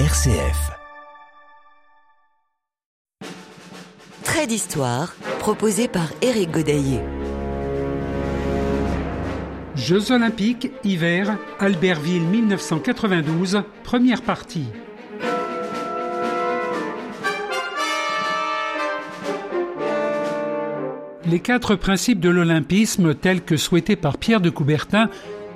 RCF. Trait d'histoire proposé par Éric Godaillé. Jeux olympiques, hiver, Albertville 1992, première partie. Les quatre principes de l'olympisme tels que souhaités par Pierre de Coubertin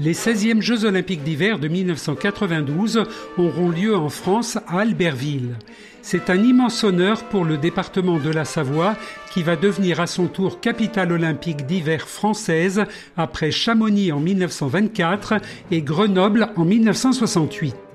Les 16e Jeux olympiques d'hiver de 1992 auront lieu en France à Albertville. C'est un immense honneur pour le département de la Savoie qui va devenir à son tour capitale olympique d'hiver française après Chamonix en 1924 et Grenoble en 1968.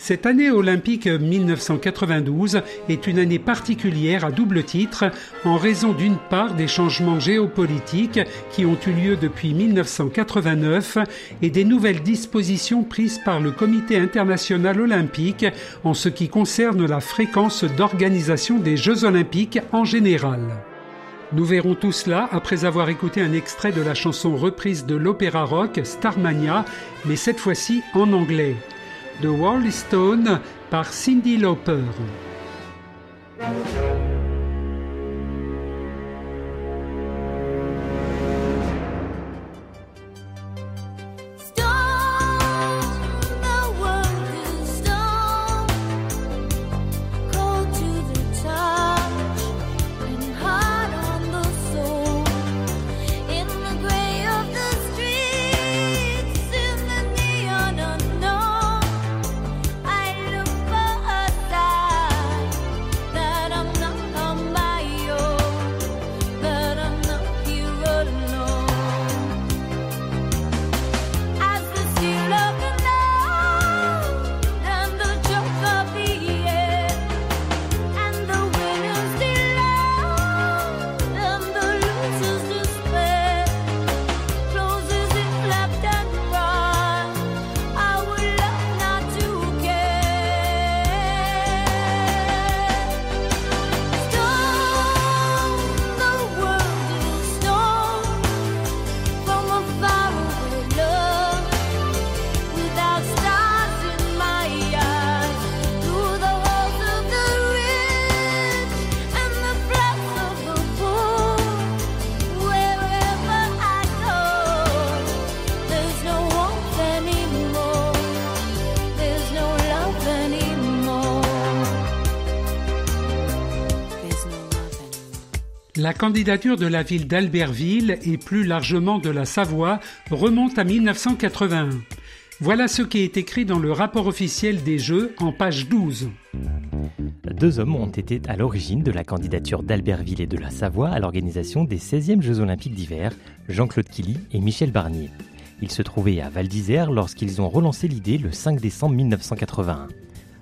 Cette année olympique 1992 est une année particulière à double titre en raison d'une part des changements géopolitiques qui ont eu lieu depuis 1989 et des nouvelles dispositions prises par le Comité international olympique en ce qui concerne la fréquence d'organisation des Jeux olympiques en général. Nous verrons tout cela après avoir écouté un extrait de la chanson reprise de l'opéra rock Starmania, mais cette fois-ci en anglais de Wally Stone par Cindy Lauper. La candidature de la ville d'Albertville et plus largement de la Savoie remonte à 1981. Voilà ce qui est écrit dans le rapport officiel des Jeux en page 12. Deux hommes ont été à l'origine de la candidature d'Albertville et de la Savoie à l'organisation des 16e Jeux olympiques d'hiver, Jean-Claude Killy et Michel Barnier. Ils se trouvaient à Val d'Isère lorsqu'ils ont relancé l'idée le 5 décembre 1981.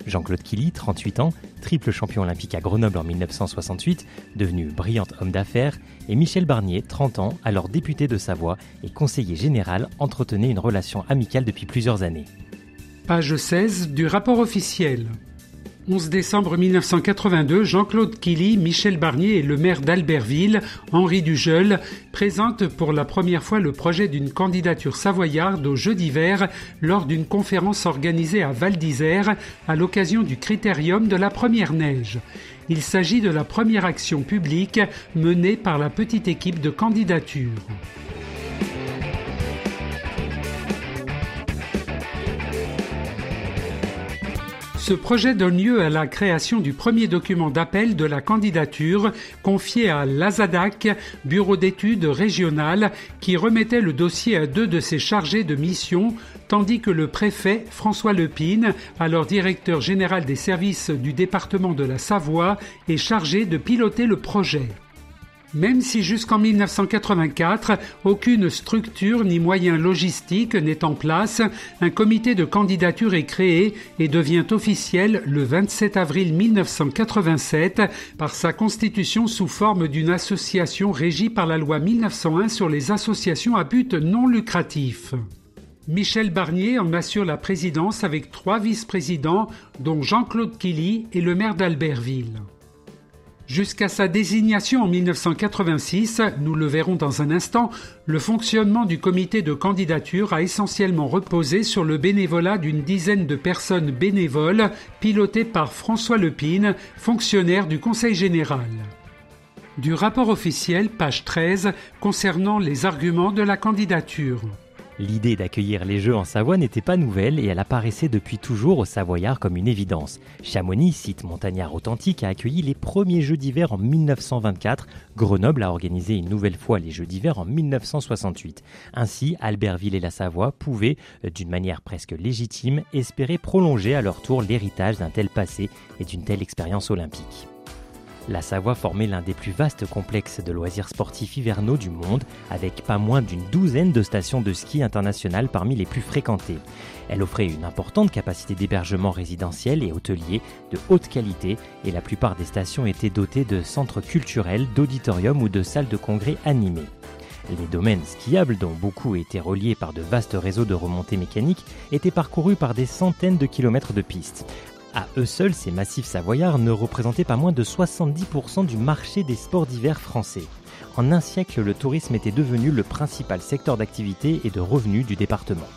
Jean-Claude Killy, 38 ans, triple champion olympique à Grenoble en 1968, devenu brillant homme d'affaires, et Michel Barnier, 30 ans, alors député de Savoie et conseiller général, entretenaient une relation amicale depuis plusieurs années. Page 16 du rapport officiel. 11 décembre 1982, Jean-Claude Killy, Michel Barnier et le maire d'Albertville, Henri Dujeul, présentent pour la première fois le projet d'une candidature savoyarde aux Jeux d'hiver lors d'une conférence organisée à Val d'Isère à l'occasion du critérium de la première neige. Il s'agit de la première action publique menée par la petite équipe de candidature. Ce projet donne lieu à la création du premier document d'appel de la candidature confié à l'AZADAC, bureau d'études régional, qui remettait le dossier à deux de ses chargés de mission, tandis que le préfet François Lepine, alors directeur général des services du département de la Savoie, est chargé de piloter le projet. Même si jusqu'en 1984, aucune structure ni moyen logistique n'est en place, un comité de candidature est créé et devient officiel le 27 avril 1987 par sa constitution sous forme d'une association régie par la loi 1901 sur les associations à but non lucratif. Michel Barnier en assure la présidence avec trois vice-présidents, dont Jean-Claude Killy et le maire d'Albertville. Jusqu'à sa désignation en 1986, nous le verrons dans un instant, le fonctionnement du comité de candidature a essentiellement reposé sur le bénévolat d'une dizaine de personnes bénévoles pilotées par François Lepine, fonctionnaire du Conseil général. Du rapport officiel, page 13, concernant les arguments de la candidature. L'idée d'accueillir les Jeux en Savoie n'était pas nouvelle et elle apparaissait depuis toujours aux Savoyards comme une évidence. Chamonix, site montagnard authentique, a accueilli les premiers Jeux d'hiver en 1924. Grenoble a organisé une nouvelle fois les Jeux d'hiver en 1968. Ainsi, Albertville et la Savoie pouvaient, d'une manière presque légitime, espérer prolonger à leur tour l'héritage d'un tel passé et d'une telle expérience olympique. La Savoie formait l'un des plus vastes complexes de loisirs sportifs hivernaux du monde, avec pas moins d'une douzaine de stations de ski internationales parmi les plus fréquentées. Elle offrait une importante capacité d'hébergement résidentiel et hôtelier de haute qualité, et la plupart des stations étaient dotées de centres culturels, d'auditoriums ou de salles de congrès animées. Les domaines skiables, dont beaucoup étaient reliés par de vastes réseaux de remontées mécaniques, étaient parcourus par des centaines de kilomètres de pistes. À eux seuls, ces massifs savoyards ne représentaient pas moins de 70% du marché des sports d'hiver français. En un siècle, le tourisme était devenu le principal secteur d'activité et de revenus du département.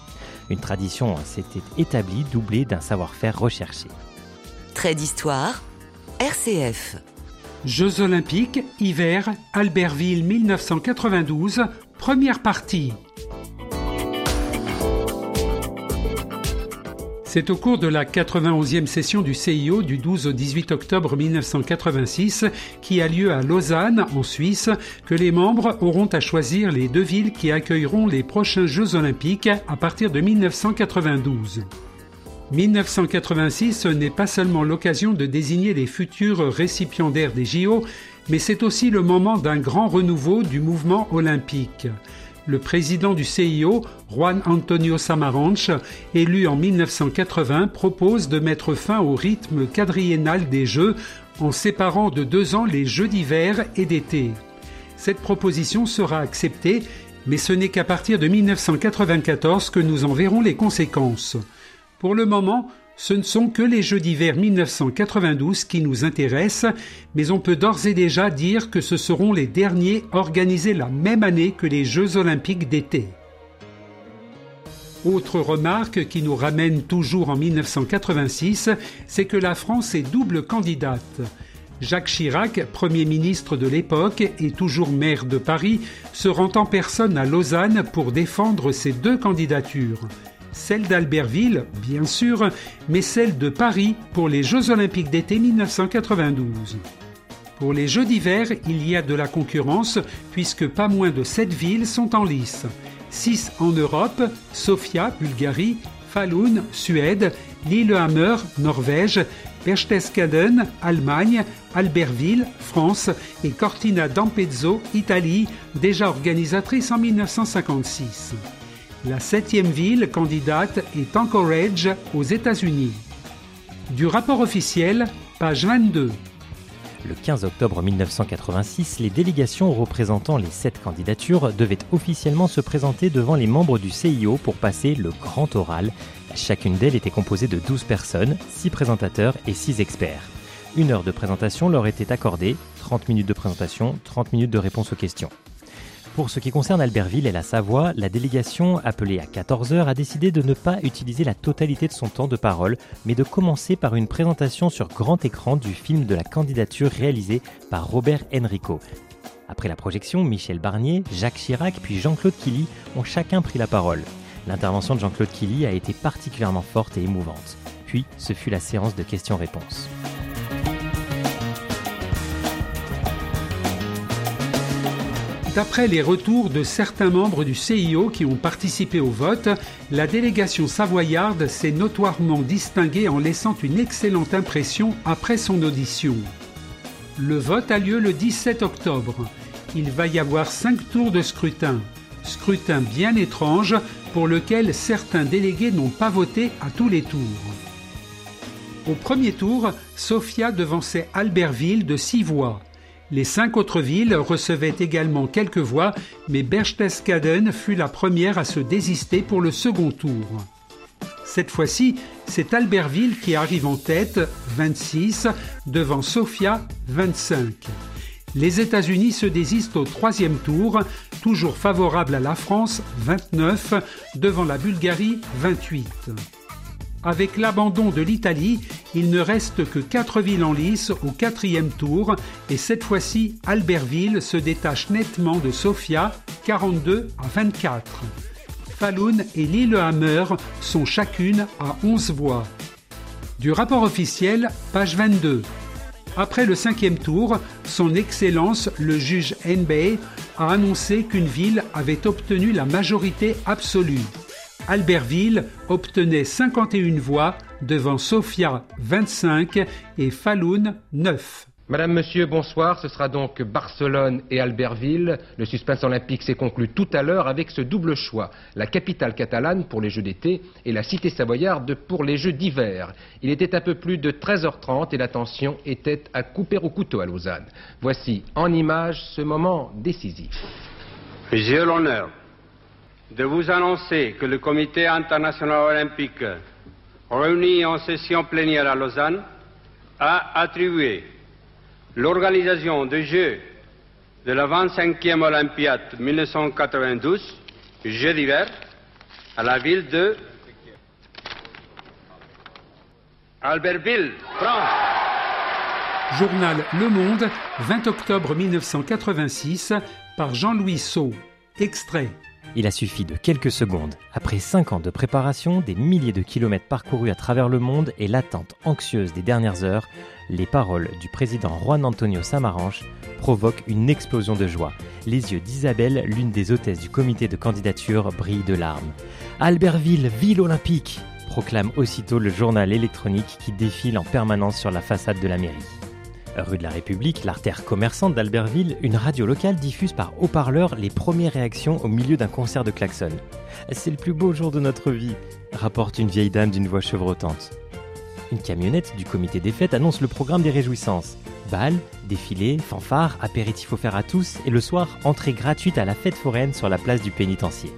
Une tradition s'était établie doublée d'un savoir-faire recherché. Trait d'histoire, RCF. Jeux olympiques, hiver, Albertville 1992, première partie. C'est au cours de la 91e session du CIO du 12 au 18 octobre 1986, qui a lieu à Lausanne, en Suisse, que les membres auront à choisir les deux villes qui accueilleront les prochains Jeux olympiques à partir de 1992. 1986 n'est pas seulement l'occasion de désigner les futurs récipiendaires des JO, mais c'est aussi le moment d'un grand renouveau du mouvement olympique le président du CIO, Juan Antonio Samaranch, élu en 1980, propose de mettre fin au rythme quadriennal des Jeux en séparant de deux ans les Jeux d'hiver et d'été. Cette proposition sera acceptée, mais ce n'est qu'à partir de 1994 que nous en verrons les conséquences. Pour le moment, ce ne sont que les Jeux d'hiver 1992 qui nous intéressent, mais on peut d'ores et déjà dire que ce seront les derniers organisés la même année que les Jeux olympiques d'été. Autre remarque qui nous ramène toujours en 1986, c'est que la France est double candidate. Jacques Chirac, Premier ministre de l'époque et toujours maire de Paris, se rend en personne à Lausanne pour défendre ses deux candidatures celle d'Albertville, bien sûr, mais celle de Paris pour les Jeux olympiques d'été 1992. Pour les Jeux d'hiver, il y a de la concurrence puisque pas moins de 7 villes sont en lice. 6 en Europe, Sofia, Bulgarie, Falun, Suède, Lillehammer, Norvège, Berchtesgaden, Allemagne, Albertville, France et Cortina d'Ampezzo, Italie, déjà organisatrice en 1956. La septième ville candidate est Anchorage aux États-Unis. Du rapport officiel, page 22. Le 15 octobre 1986, les délégations représentant les sept candidatures devaient officiellement se présenter devant les membres du CIO pour passer le grand oral. Chacune d'elles était composée de 12 personnes, 6 présentateurs et 6 experts. Une heure de présentation leur était accordée, 30 minutes de présentation, 30 minutes de réponse aux questions. Pour ce qui concerne Albertville et la Savoie, la délégation, appelée à 14h, a décidé de ne pas utiliser la totalité de son temps de parole, mais de commencer par une présentation sur grand écran du film de la candidature réalisé par Robert Enrico. Après la projection, Michel Barnier, Jacques Chirac puis Jean-Claude Killy ont chacun pris la parole. L'intervention de Jean-Claude Killy a été particulièrement forte et émouvante. Puis, ce fut la séance de questions-réponses. D'après les retours de certains membres du CIO qui ont participé au vote, la délégation savoyarde s'est notoirement distinguée en laissant une excellente impression après son audition. Le vote a lieu le 17 octobre. il va y avoir cinq tours de scrutin. Scrutin bien étrange pour lequel certains délégués n'ont pas voté à tous les tours. Au premier tour, Sofia devançait Albertville de six voix. Les cinq autres villes recevaient également quelques voix, mais Berchtesgaden fut la première à se désister pour le second tour. Cette fois-ci, c'est Albertville qui arrive en tête, 26, devant Sofia, 25. Les États-Unis se désistent au troisième tour, toujours favorable à la France, 29, devant la Bulgarie, 28. Avec l'abandon de l'Italie, il ne reste que quatre villes en lice au quatrième tour et cette fois-ci, Albertville se détache nettement de Sofia, 42 à 24. Falun et Lillehammer sont chacune à 11 voix. Du rapport officiel, page 22. Après le cinquième tour, son Excellence le juge Enbei a annoncé qu'une ville avait obtenu la majorité absolue. Albertville obtenait 51 voix devant Sofia 25 et Falun 9. Madame, Monsieur, bonsoir. Ce sera donc Barcelone et Albertville. Le suspense olympique s'est conclu tout à l'heure avec ce double choix. La capitale catalane pour les Jeux d'été et la cité savoyarde pour les Jeux d'hiver. Il était un peu plus de 13h30 et la tension était à couper au couteau à Lausanne. Voici en image ce moment décisif. J'ai l'honneur de vous annoncer que le Comité international olympique, réuni en session plénière à Lausanne, a attribué l'organisation des Jeux de la 25e Olympiade 1992, Jeux d'hiver, à la ville de Albertville, France. Journal Le Monde, 20 octobre 1986, par Jean-Louis Sceau. Extrait. Il a suffi de quelques secondes, après cinq ans de préparation, des milliers de kilomètres parcourus à travers le monde et l'attente anxieuse des dernières heures, les paroles du président Juan Antonio Samaranch provoquent une explosion de joie. Les yeux d'Isabelle, l'une des hôtesses du comité de candidature, brillent de larmes. Albertville, ville olympique proclame aussitôt le journal électronique qui défile en permanence sur la façade de la mairie. Rue de la République, l'artère commerçante d'Albertville, une radio locale diffuse par haut-parleur les premières réactions au milieu d'un concert de klaxon. C'est le plus beau jour de notre vie, rapporte une vieille dame d'une voix chevrotante. Une camionnette du comité des fêtes annonce le programme des réjouissances. Bal, défilé, fanfare, apéritif offert à tous et le soir, entrée gratuite à la fête foraine sur la place du pénitencier.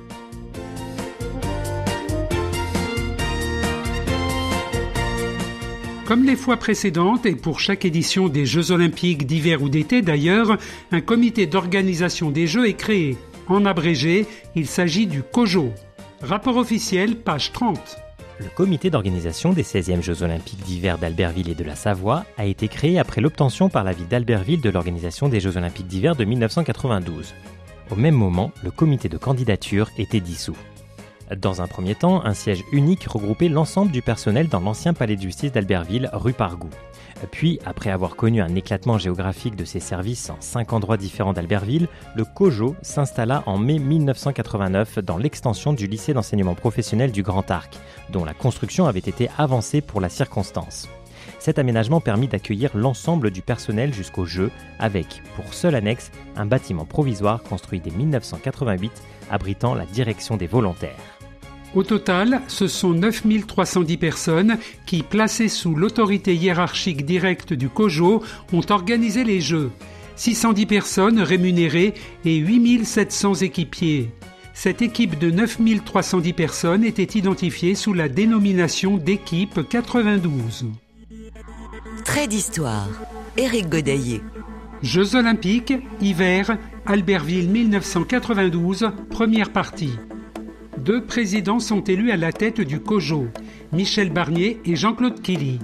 Comme les fois précédentes et pour chaque édition des Jeux olympiques d'hiver ou d'été d'ailleurs, un comité d'organisation des Jeux est créé. En abrégé, il s'agit du COJO. Rapport officiel, page 30. Le comité d'organisation des 16e Jeux olympiques d'hiver d'Albertville et de la Savoie a été créé après l'obtention par la ville d'Albertville de l'organisation des Jeux olympiques d'hiver de 1992. Au même moment, le comité de candidature était dissous. Dans un premier temps, un siège unique regroupait l'ensemble du personnel dans l'ancien palais de justice d'Albertville, rue Pargou. Puis, après avoir connu un éclatement géographique de ses services en cinq endroits différents d'Albertville, le COJO s'installa en mai 1989 dans l'extension du lycée d'enseignement professionnel du Grand Arc, dont la construction avait été avancée pour la circonstance. Cet aménagement permit d'accueillir l'ensemble du personnel jusqu'au jeu, avec, pour seul annexe, un bâtiment provisoire construit dès 1988 abritant la direction des volontaires. Au total, ce sont 9310 personnes qui, placées sous l'autorité hiérarchique directe du COJO, ont organisé les Jeux. 610 personnes rémunérées et 8700 équipiers. Cette équipe de 9310 personnes était identifiée sous la dénomination d'équipe 92. Trait d'histoire. Éric Godaillé. Jeux olympiques, hiver, Albertville 1992, première partie. Deux présidents sont élus à la tête du COJO, Michel Barnier et Jean-Claude Killy.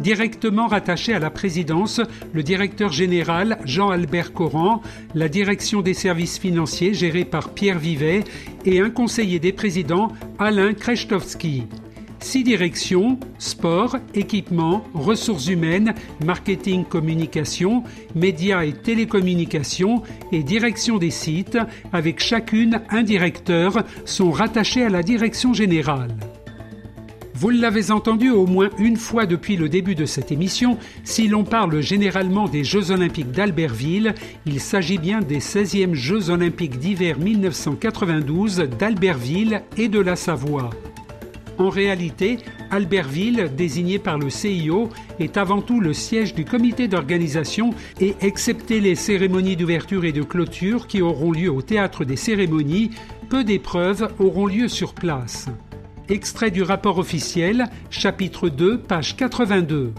Directement rattachés à la présidence, le directeur général Jean-Albert Coran, la direction des services financiers gérée par Pierre Vivet et un conseiller des présidents, Alain Krechtovski. Six directions, sport, équipement, ressources humaines, marketing, communication, médias et télécommunications et direction des sites, avec chacune un directeur, sont rattachés à la direction générale. Vous l'avez entendu au moins une fois depuis le début de cette émission, si l'on parle généralement des Jeux olympiques d'Albertville, il s'agit bien des 16e Jeux olympiques d'hiver 1992 d'Albertville et de la Savoie. En réalité, Albertville, désigné par le CIO, est avant tout le siège du comité d'organisation et, excepté les cérémonies d'ouverture et de clôture qui auront lieu au théâtre des cérémonies, peu d'épreuves auront lieu sur place. Extrait du rapport officiel, chapitre 2, page 82.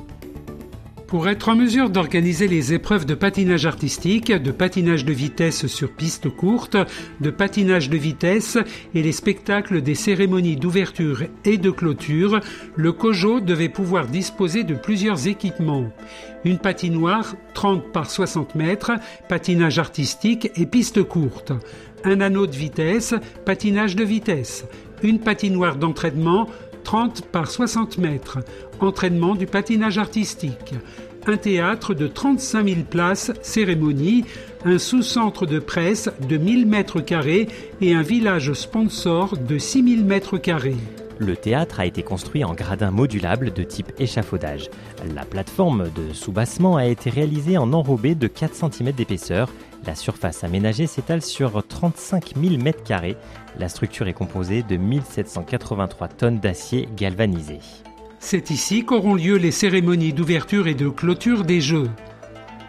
Pour être en mesure d'organiser les épreuves de patinage artistique, de patinage de vitesse sur piste courte, de patinage de vitesse et les spectacles des cérémonies d'ouverture et de clôture, le COJO devait pouvoir disposer de plusieurs équipements. Une patinoire 30 par 60 mètres, patinage artistique et piste courte. Un anneau de vitesse, patinage de vitesse une patinoire d'entraînement 30 par 60 mètres, entraînement du patinage artistique, un théâtre de 35 000 places, cérémonie, un sous-centre de presse de 1000 mètres carrés et un village sponsor de 6000 mètres carrés. Le théâtre a été construit en gradins modulables de type échafaudage. La plateforme de soubassement a été réalisée en enrobé de 4 cm d'épaisseur. La surface aménagée s'étale sur 35 000 m2. La structure est composée de 1783 tonnes d'acier galvanisé. C'est ici qu'auront lieu les cérémonies d'ouverture et de clôture des Jeux.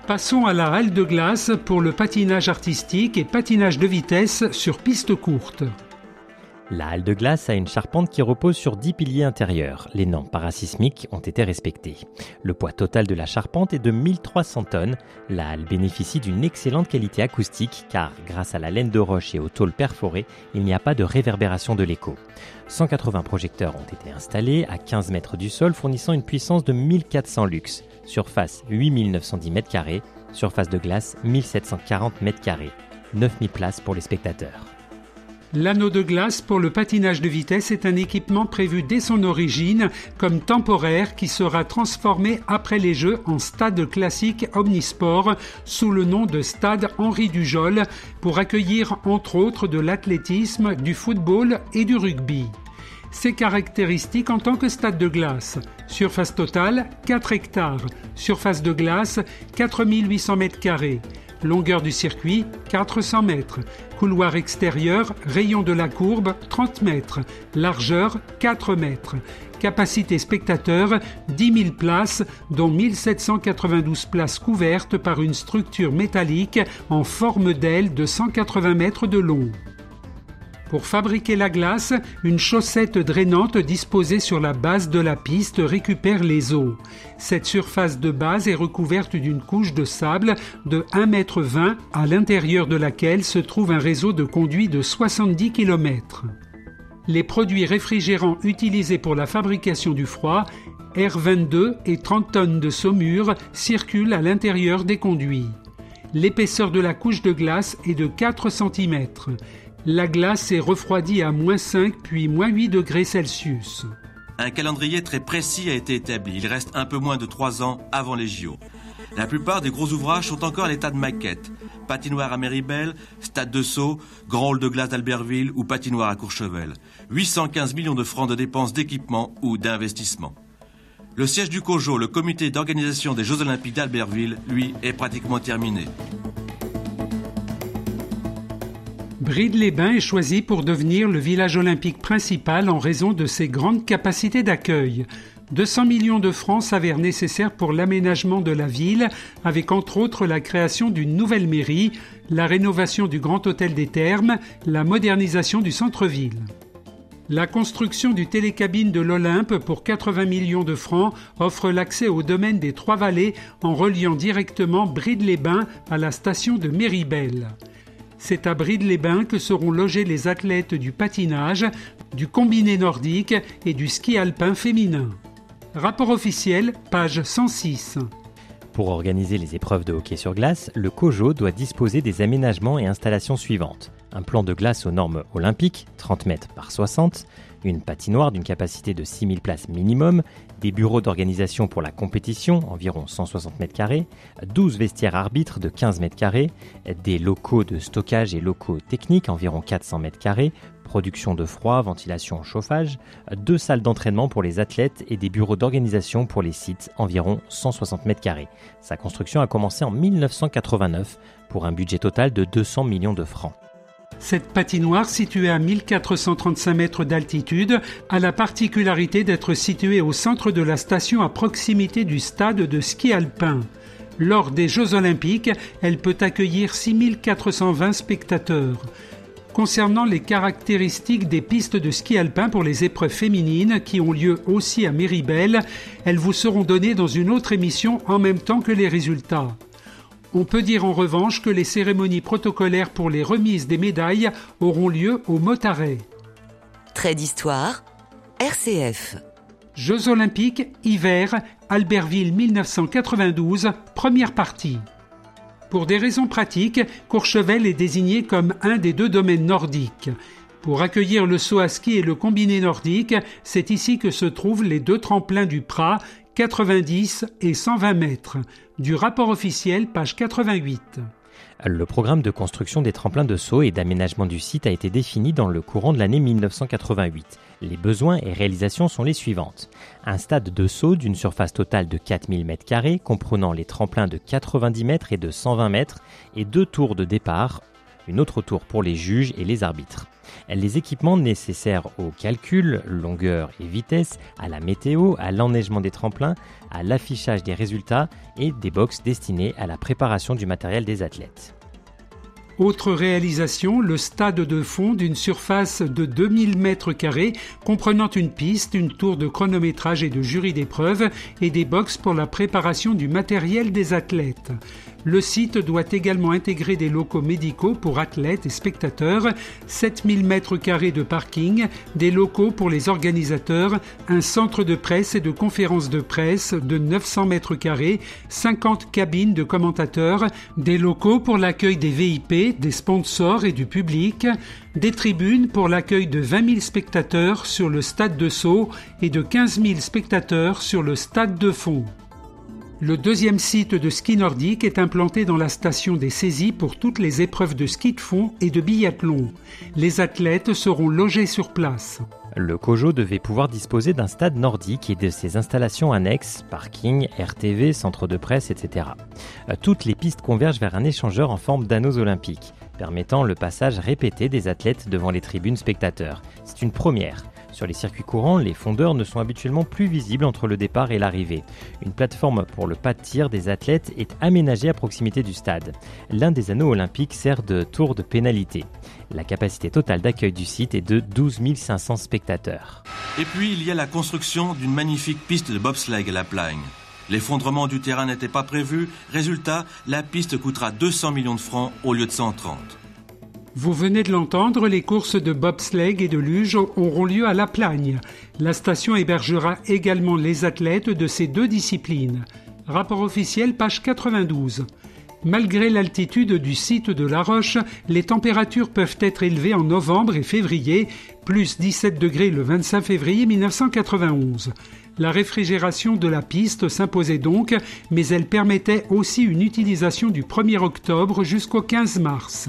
Passons à la halle de glace pour le patinage artistique et patinage de vitesse sur piste courte. La halle de glace a une charpente qui repose sur 10 piliers intérieurs. Les normes parasismiques ont été respectées. Le poids total de la charpente est de 1300 tonnes. La halle bénéficie d'une excellente qualité acoustique car grâce à la laine de roche et au tôle perforé, il n'y a pas de réverbération de l'écho. 180 projecteurs ont été installés à 15 mètres du sol fournissant une puissance de 1400 lux. Surface 8910 m2, surface de glace 1740 m2. 9000 places pour les spectateurs. L'anneau de glace pour le patinage de vitesse est un équipement prévu dès son origine comme temporaire qui sera transformé après les Jeux en stade classique omnisport sous le nom de stade Henri Dujol pour accueillir entre autres de l'athlétisme, du football et du rugby. Ses caractéristiques en tant que stade de glace. Surface totale 4 hectares. Surface de glace 4800 mètres carrés. Longueur du circuit 400 mètres. Couloir extérieur, rayon de la courbe 30 mètres. Largeur 4 mètres. Capacité spectateur 10 000 places, dont 1792 places couvertes par une structure métallique en forme d'aile de 180 mètres de long. Pour fabriquer la glace, une chaussette drainante disposée sur la base de la piste récupère les eaux. Cette surface de base est recouverte d'une couche de sable de 1,20 m à l'intérieur de laquelle se trouve un réseau de conduits de 70 km. Les produits réfrigérants utilisés pour la fabrication du froid, R22 et 30 tonnes de saumure, circulent à l'intérieur des conduits. L'épaisseur de la couche de glace est de 4 cm. La glace est refroidie à moins 5 puis moins 8 degrés Celsius. Un calendrier très précis a été établi. Il reste un peu moins de 3 ans avant les JO. La plupart des gros ouvrages sont encore à l'état de maquette. Patinoire à Méribel, stade de Sceaux, grand hall de glace d'Albertville ou patinoire à Courchevel. 815 millions de francs de dépenses d'équipement ou d'investissement. Le siège du COJO, le comité d'organisation des Jeux Olympiques d'Albertville, lui, est pratiquement terminé. Bride-les-Bains est choisi pour devenir le village olympique principal en raison de ses grandes capacités d'accueil. 200 millions de francs s'avèrent nécessaires pour l'aménagement de la ville, avec entre autres la création d'une nouvelle mairie, la rénovation du Grand Hôtel des Thermes, la modernisation du centre-ville. La construction du télécabine de l'Olympe pour 80 millions de francs offre l'accès au domaine des Trois-Vallées en reliant directement Bride-les-Bains à la station de Méribel. C'est à Bride-les-Bains que seront logés les athlètes du patinage, du combiné nordique et du ski alpin féminin. Rapport officiel, page 106. Pour organiser les épreuves de hockey sur glace, le COJO doit disposer des aménagements et installations suivantes. un plan de glace aux normes olympiques, 30 mètres par 60, une patinoire d'une capacité de 6000 places minimum, des bureaux d'organisation pour la compétition, environ 160 mètres carrés, 12 vestiaires arbitres de 15 mètres carrés, des locaux de stockage et locaux techniques, environ 400 mètres carrés, production de froid, ventilation, chauffage, deux salles d'entraînement pour les athlètes et des bureaux d'organisation pour les sites, environ 160 mètres carrés. Sa construction a commencé en 1989 pour un budget total de 200 millions de francs. Cette patinoire, située à 1435 mètres d'altitude, a la particularité d'être située au centre de la station à proximité du stade de ski alpin. Lors des Jeux olympiques, elle peut accueillir 6420 spectateurs. Concernant les caractéristiques des pistes de ski alpin pour les épreuves féminines qui ont lieu aussi à Méribel, elles vous seront données dans une autre émission en même temps que les résultats. On peut dire en revanche que les cérémonies protocolaires pour les remises des médailles auront lieu au Motaret. Trait d'histoire, RCF. Jeux olympiques, hiver, Albertville 1992, première partie. Pour des raisons pratiques, Courchevel est désigné comme un des deux domaines nordiques. Pour accueillir le saut à ski et le combiné nordique, c'est ici que se trouvent les deux tremplins du Prat 90 et 120 mètres. Du rapport officiel, page 88. Le programme de construction des tremplins de saut et d'aménagement du site a été défini dans le courant de l'année 1988. Les besoins et réalisations sont les suivantes. Un stade de saut d'une surface totale de 4000 m2 comprenant les tremplins de 90 mètres et de 120 mètres et deux tours de départ, une autre tour pour les juges et les arbitres les équipements nécessaires au calcul, longueur et vitesse, à la météo, à l'enneigement des tremplins, à l'affichage des résultats et des box destinés à la préparation du matériel des athlètes. Autre réalisation, le stade de fond d'une surface de 2000 m2 comprenant une piste, une tour de chronométrage et de jury d'épreuves et des box pour la préparation du matériel des athlètes. Le site doit également intégrer des locaux médicaux pour athlètes et spectateurs, 7000 m2 de parking, des locaux pour les organisateurs, un centre de presse et de conférences de presse de 900 m2, 50 cabines de commentateurs, des locaux pour l'accueil des VIP, des sponsors et du public, des tribunes pour l'accueil de 20 000 spectateurs sur le stade de Sceaux et de 15 000 spectateurs sur le stade de Fond. Le deuxième site de ski nordique est implanté dans la station des saisies pour toutes les épreuves de ski de fond et de biathlon. Les athlètes seront logés sur place. Le COJO devait pouvoir disposer d'un stade nordique et de ses installations annexes, parking, RTV, centre de presse, etc. Toutes les pistes convergent vers un échangeur en forme d'anneaux olympiques, permettant le passage répété des athlètes devant les tribunes spectateurs. C'est une première. Sur les circuits courants, les fondeurs ne sont habituellement plus visibles entre le départ et l'arrivée. Une plateforme pour le pas de tir des athlètes est aménagée à proximité du stade. L'un des anneaux olympiques sert de tour de pénalité. La capacité totale d'accueil du site est de 12 500 spectateurs. Et puis il y a la construction d'une magnifique piste de bobsleigh à la Plagne. L'effondrement du terrain n'était pas prévu. Résultat, la piste coûtera 200 millions de francs au lieu de 130. Vous venez de l'entendre, les courses de bobsleigh et de luge auront lieu à La Plagne. La station hébergera également les athlètes de ces deux disciplines. Rapport officiel, page 92. Malgré l'altitude du site de La Roche, les températures peuvent être élevées en novembre et février, plus 17 degrés le 25 février 1991. La réfrigération de la piste s'imposait donc, mais elle permettait aussi une utilisation du 1er octobre jusqu'au 15 mars.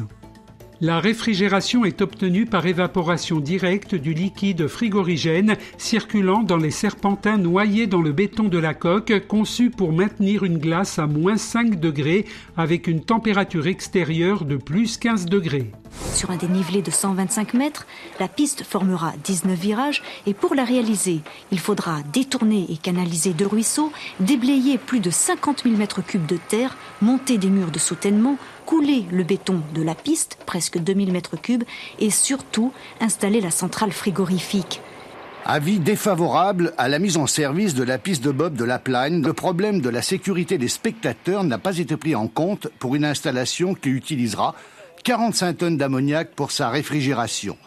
La réfrigération est obtenue par évaporation directe du liquide frigorigène circulant dans les serpentins noyés dans le béton de la coque conçu pour maintenir une glace à moins 5 degrés avec une température extérieure de plus 15 degrés. Sur un dénivelé de 125 mètres, la piste formera 19 virages et pour la réaliser, il faudra détourner et canaliser deux ruisseaux, déblayer plus de 50 000 mètres cubes de terre, monter des murs de soutènement, couler le béton de la piste, presque 2000 mètres cubes, et surtout installer la centrale frigorifique. Avis défavorable à la mise en service de la piste de Bob de la Plagne. Le problème de la sécurité des spectateurs n'a pas été pris en compte pour une installation qui utilisera 45 tonnes d'ammoniac pour sa réfrigération.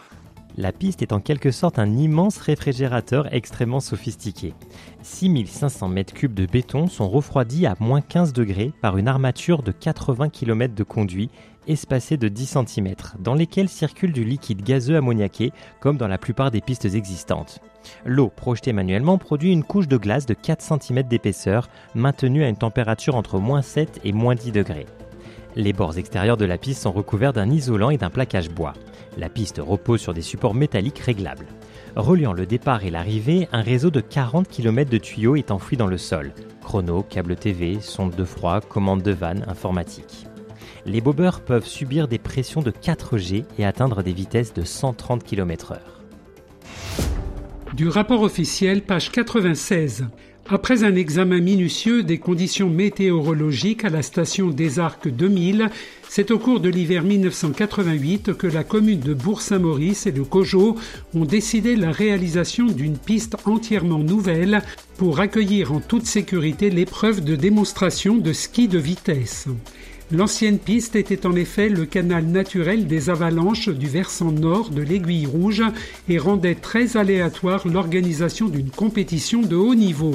La piste est en quelque sorte un immense réfrigérateur extrêmement sophistiqué. 6500 mètres cubes de béton sont refroidis à moins 15 degrés par une armature de 80 km de conduit espacés de 10 cm, dans lesquels circule du liquide gazeux ammoniaqué, comme dans la plupart des pistes existantes. L'eau projetée manuellement produit une couche de glace de 4 cm d'épaisseur, maintenue à une température entre moins 7 et moins 10 degrés. Les bords extérieurs de la piste sont recouverts d'un isolant et d'un plaquage bois. La piste repose sur des supports métalliques réglables. Reliant le départ et l'arrivée, un réseau de 40 km de tuyaux est enfoui dans le sol. Chrono, câble TV, sonde de froid, commande de vanne, informatique les bobeurs peuvent subir des pressions de 4G et atteindre des vitesses de 130 km/h. Du rapport officiel, page 96. Après un examen minutieux des conditions météorologiques à la station des Arcs 2000, c'est au cours de l'hiver 1988 que la commune de Bourg-Saint-Maurice et le COJO ont décidé la réalisation d'une piste entièrement nouvelle pour accueillir en toute sécurité l'épreuve de démonstration de ski de vitesse. L'ancienne piste était en effet le canal naturel des avalanches du versant nord de l'aiguille rouge et rendait très aléatoire l'organisation d'une compétition de haut niveau.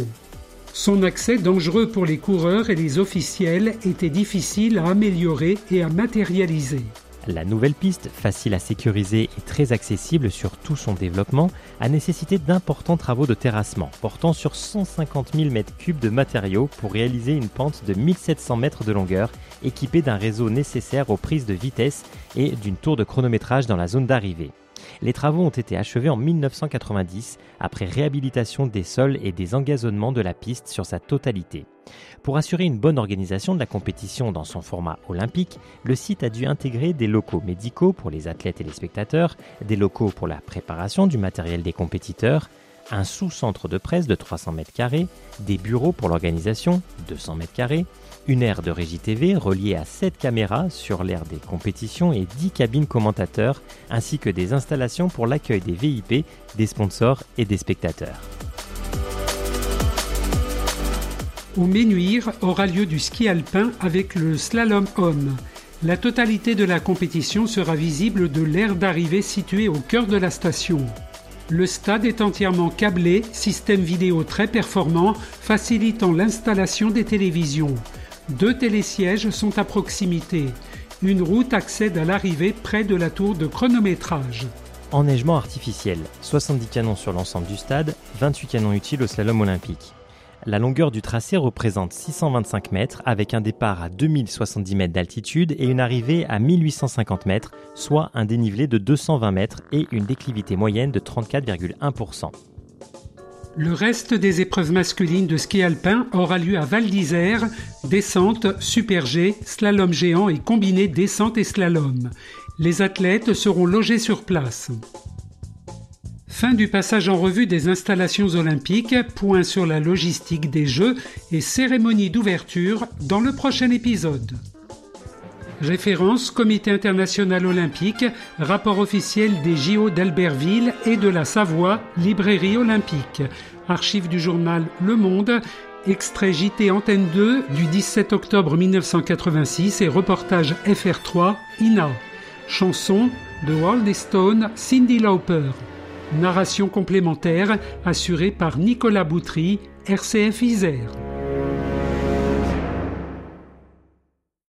Son accès dangereux pour les coureurs et les officiels était difficile à améliorer et à matérialiser. La nouvelle piste, facile à sécuriser et très accessible sur tout son développement, a nécessité d'importants travaux de terrassement, portant sur 150 000 m3 de matériaux pour réaliser une pente de 1700 mètres de longueur, équipée d'un réseau nécessaire aux prises de vitesse et d'une tour de chronométrage dans la zone d'arrivée. Les travaux ont été achevés en 1990 après réhabilitation des sols et des engazonnements de la piste sur sa totalité. Pour assurer une bonne organisation de la compétition dans son format olympique, le site a dû intégrer des locaux médicaux pour les athlètes et les spectateurs, des locaux pour la préparation du matériel des compétiteurs, un sous-centre de presse de 300 mètres carrés, des bureaux pour l'organisation, 200 mètres carrés, une aire de régie TV reliée à 7 caméras sur l'aire des compétitions et 10 cabines commentateurs, ainsi que des installations pour l'accueil des VIP, des sponsors et des spectateurs. Au Ménuire aura lieu du ski alpin avec le slalom homme. La totalité de la compétition sera visible de l'aire d'arrivée située au cœur de la station. Le stade est entièrement câblé, système vidéo très performant, facilitant l'installation des télévisions. Deux télésièges sont à proximité. Une route accède à l'arrivée près de la tour de chronométrage. Enneigement artificiel, 70 canons sur l'ensemble du stade, 28 canons utiles au slalom olympique. La longueur du tracé représente 625 mètres avec un départ à 2070 mètres d'altitude et une arrivée à 1850 mètres, soit un dénivelé de 220 mètres et une déclivité moyenne de 34,1%. Le reste des épreuves masculines de ski alpin aura lieu à Val d'Isère, descente, super G, slalom géant et combiné descente et slalom. Les athlètes seront logés sur place. Fin du passage en revue des installations olympiques, point sur la logistique des Jeux et cérémonie d'ouverture dans le prochain épisode. Référence Comité international olympique, rapport officiel des JO d'Albertville et de la Savoie, librairie olympique. Archives du journal Le Monde, extrait JT Antenne 2 du 17 octobre 1986 et reportage FR3 INA. Chanson de Walt Stone, Cindy Lauper. Narration complémentaire assurée par Nicolas Boutry, RCF Isère.